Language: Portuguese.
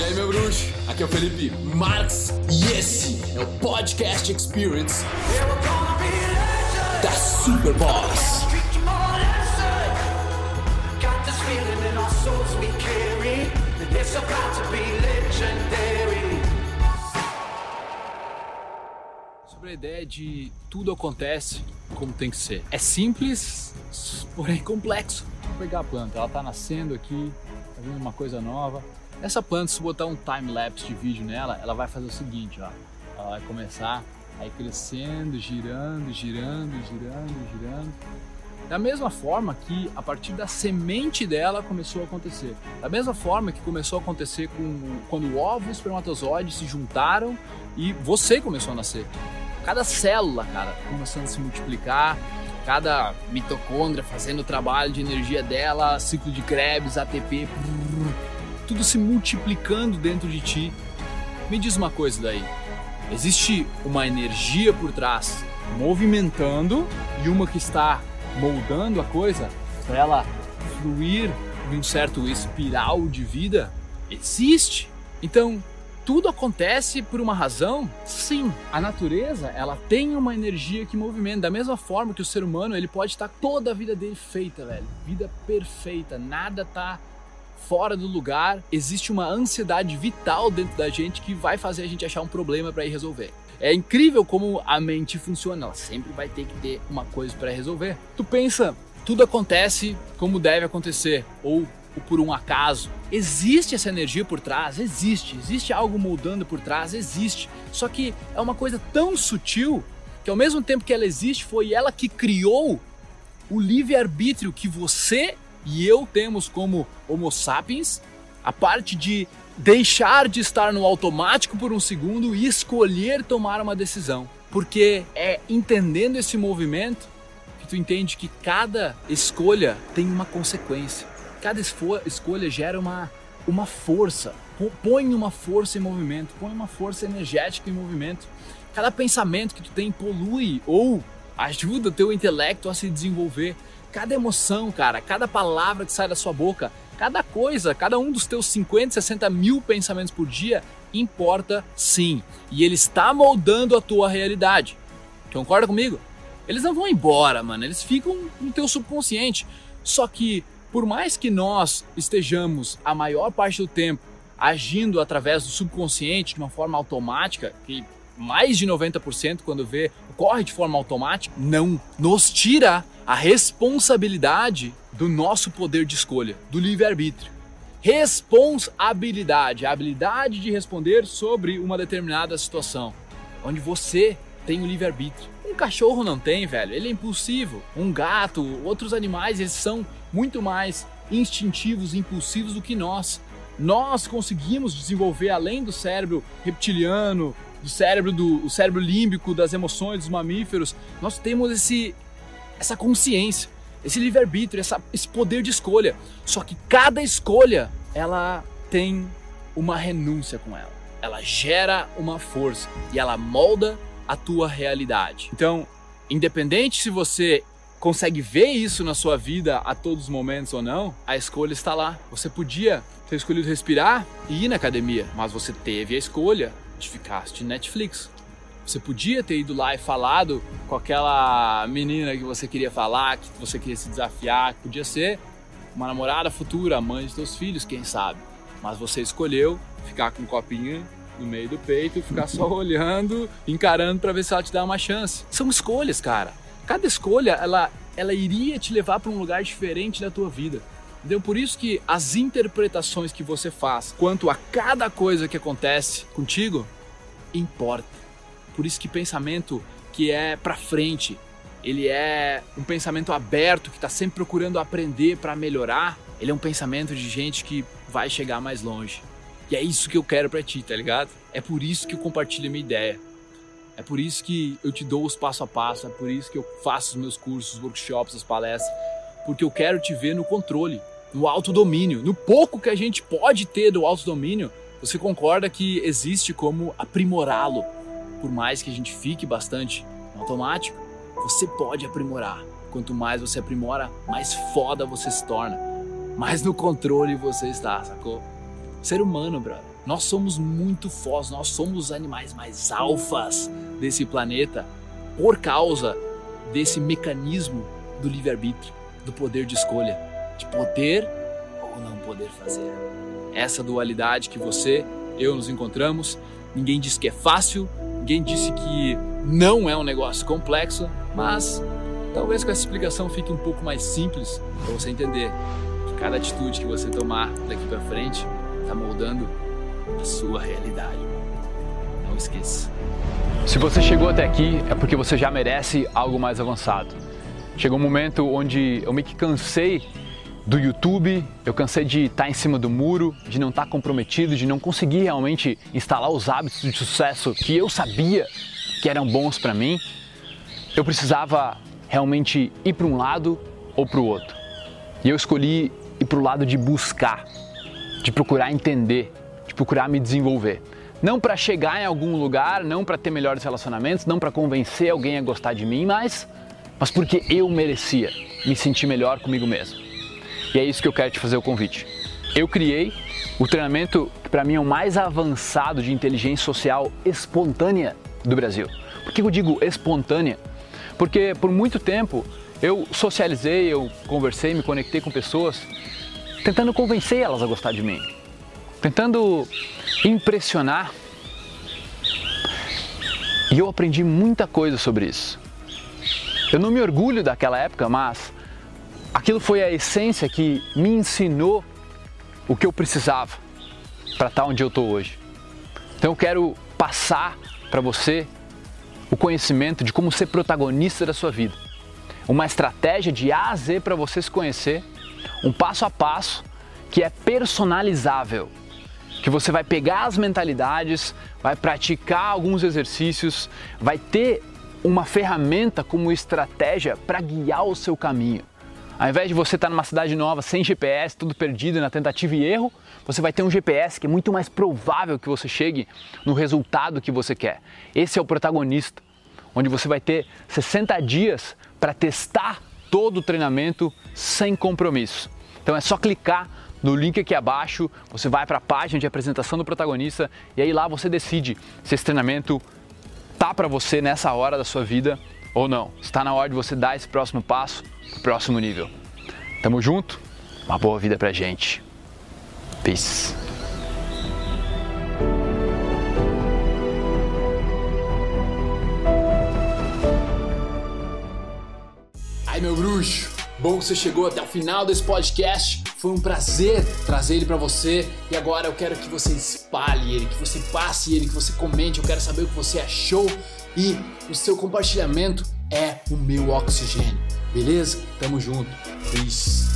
E aí, meu bruxo? Aqui é o Felipe Marx e esse é o Podcast Experience da Super Boss. Sobre a ideia de tudo acontece como tem que ser. É simples, porém complexo. Vou pegar a planta, ela tá nascendo aqui, tá vendo uma coisa nova. Essa planta, se botar um time lapse de vídeo nela, ela vai fazer o seguinte, ó. Ela vai começar a ir crescendo, girando, girando, girando, girando. Da mesma forma que a partir da semente dela começou a acontecer. Da mesma forma que começou a acontecer com, quando o ovo e o espermatozoide se juntaram e você começou a nascer. Cada célula, cara, começando a se multiplicar, cada mitocôndria fazendo o trabalho de energia dela, ciclo de Krebs, ATP, tudo se multiplicando dentro de ti. Me diz uma coisa daí. Existe uma energia por trás movimentando e uma que está moldando a coisa para ela fluir em um certo espiral de vida? Existe. Então, tudo acontece por uma razão? Sim, a natureza, ela tem uma energia que movimenta, da mesma forma que o ser humano, ele pode estar toda a vida dele feita, velho. Vida perfeita, nada tá fora do lugar, existe uma ansiedade vital dentro da gente que vai fazer a gente achar um problema para ir resolver. É incrível como a mente funciona, ela sempre vai ter que ter uma coisa para resolver. Tu pensa, tudo acontece como deve acontecer, ou, por um acaso. Existe essa energia por trás? Existe. Existe algo moldando por trás? Existe. Só que é uma coisa tão sutil que ao mesmo tempo que ela existe, foi ela que criou o livre-arbítrio que você e eu temos como Homo sapiens a parte de deixar de estar no automático por um segundo e escolher tomar uma decisão. Porque é entendendo esse movimento que tu entende que cada escolha tem uma consequência. Cada escolha gera uma, uma força, põe uma força em movimento, põe uma força energética em movimento. Cada pensamento que tu tem polui ou ajuda o teu intelecto a se desenvolver cada emoção, cara, cada palavra que sai da sua boca, cada coisa, cada um dos teus 50, 60 mil pensamentos por dia importa sim. E ele está moldando a tua realidade. Concorda comigo? Eles não vão embora, mano. Eles ficam no teu subconsciente. Só que, por mais que nós estejamos a maior parte do tempo agindo através do subconsciente de uma forma automática, que mais de 90% quando vê corre de forma automática, não nos tira a responsabilidade do nosso poder de escolha, do livre-arbítrio. Responsabilidade, a habilidade de responder sobre uma determinada situação, onde você tem o livre-arbítrio. Um cachorro não tem, velho, ele é impulsivo. Um gato, outros animais, eles são muito mais instintivos, impulsivos do que nós. Nós conseguimos desenvolver além do cérebro reptiliano, do cérebro do o cérebro límbico, das emoções dos mamíferos, nós temos esse essa consciência, esse livre-arbítrio, esse poder de escolha. Só que cada escolha, ela tem uma renúncia com ela. Ela gera uma força e ela molda a tua realidade. Então, independente se você consegue ver isso na sua vida a todos os momentos ou não, a escolha está lá. Você podia ter escolhido respirar e ir na academia, mas você teve a escolha assistindo Netflix. Você podia ter ido lá e falado com aquela menina que você queria falar, que você queria se desafiar, que podia ser uma namorada futura, mãe de seus filhos, quem sabe. Mas você escolheu ficar com um copinho no meio do peito e ficar só olhando, encarando para ver se ela te dá uma chance. São escolhas, cara. Cada escolha, ela, ela iria te levar para um lugar diferente da tua vida. Então, por isso que as interpretações que você faz quanto a cada coisa que acontece contigo importa. Por isso que pensamento que é para frente, ele é um pensamento aberto que está sempre procurando aprender para melhorar. Ele é um pensamento de gente que vai chegar mais longe. E é isso que eu quero para ti, tá ligado? É por isso que eu compartilho a minha ideia. É por isso que eu te dou os passo a passo, é por isso que eu faço os meus cursos, os workshops, as palestras, porque eu quero te ver no controle, no autodomínio, no pouco que a gente pode ter do autodomínio. Você concorda que existe como aprimorá-lo? por mais que a gente fique bastante no automático, você pode aprimorar. Quanto mais você aprimora, mais foda você se torna. Mais no controle você está, sacou? Ser humano, brother. Nós somos muito fortes, nós somos os animais mais alfas desse planeta por causa desse mecanismo do livre-arbítrio, do poder de escolha, de poder ou não poder fazer. Essa dualidade que você, eu nos encontramos, ninguém disse que é fácil, ninguém disse que não é um negócio complexo, mas talvez com essa explicação fique um pouco mais simples para você entender que cada atitude que você tomar daqui para frente está moldando a sua realidade. Não esqueça. Se você chegou até aqui é porque você já merece algo mais avançado. Chegou um momento onde eu meio que cansei do YouTube, eu cansei de estar em cima do muro, de não estar comprometido, de não conseguir realmente instalar os hábitos de sucesso que eu sabia que eram bons para mim. Eu precisava realmente ir para um lado ou para o outro. E eu escolhi ir para o lado de buscar, de procurar entender, de procurar me desenvolver. Não para chegar em algum lugar, não para ter melhores relacionamentos, não para convencer alguém a gostar de mim, mas, mas porque eu merecia me sentir melhor comigo mesmo. E é isso que eu quero te fazer o convite. Eu criei o treinamento que para mim é o mais avançado de inteligência social espontânea do Brasil. Por que eu digo espontânea? Porque por muito tempo eu socializei, eu conversei, me conectei com pessoas tentando convencer elas a gostar de mim, tentando impressionar. E eu aprendi muita coisa sobre isso. Eu não me orgulho daquela época, mas aquilo foi a essência que me ensinou o que eu precisava para estar onde eu estou hoje. Então eu quero passar para você o conhecimento de como ser protagonista da sua vida. Uma estratégia de A a Z para você se conhecer, um passo a passo que é personalizável, que você vai pegar as mentalidades, vai praticar alguns exercícios, vai ter uma ferramenta como estratégia para guiar o seu caminho. Ao invés de você estar numa cidade nova sem GPS, tudo perdido na tentativa e erro, você vai ter um GPS que é muito mais provável que você chegue no resultado que você quer. Esse é o protagonista, onde você vai ter 60 dias para testar todo o treinamento sem compromisso. Então é só clicar no link aqui abaixo, você vai para a página de apresentação do protagonista e aí lá você decide se esse treinamento tá para você nessa hora da sua vida ou não. Está na hora de você dar esse próximo passo, próximo nível. Tamo junto? Uma boa vida pra gente. Peace. Meu bruxo, bom que você chegou até o final desse podcast. Foi um prazer trazer ele para você e agora eu quero que você espalhe ele, que você passe ele, que você comente. Eu quero saber o que você achou e o seu compartilhamento é o meu oxigênio. Beleza? Tamo junto. Peace.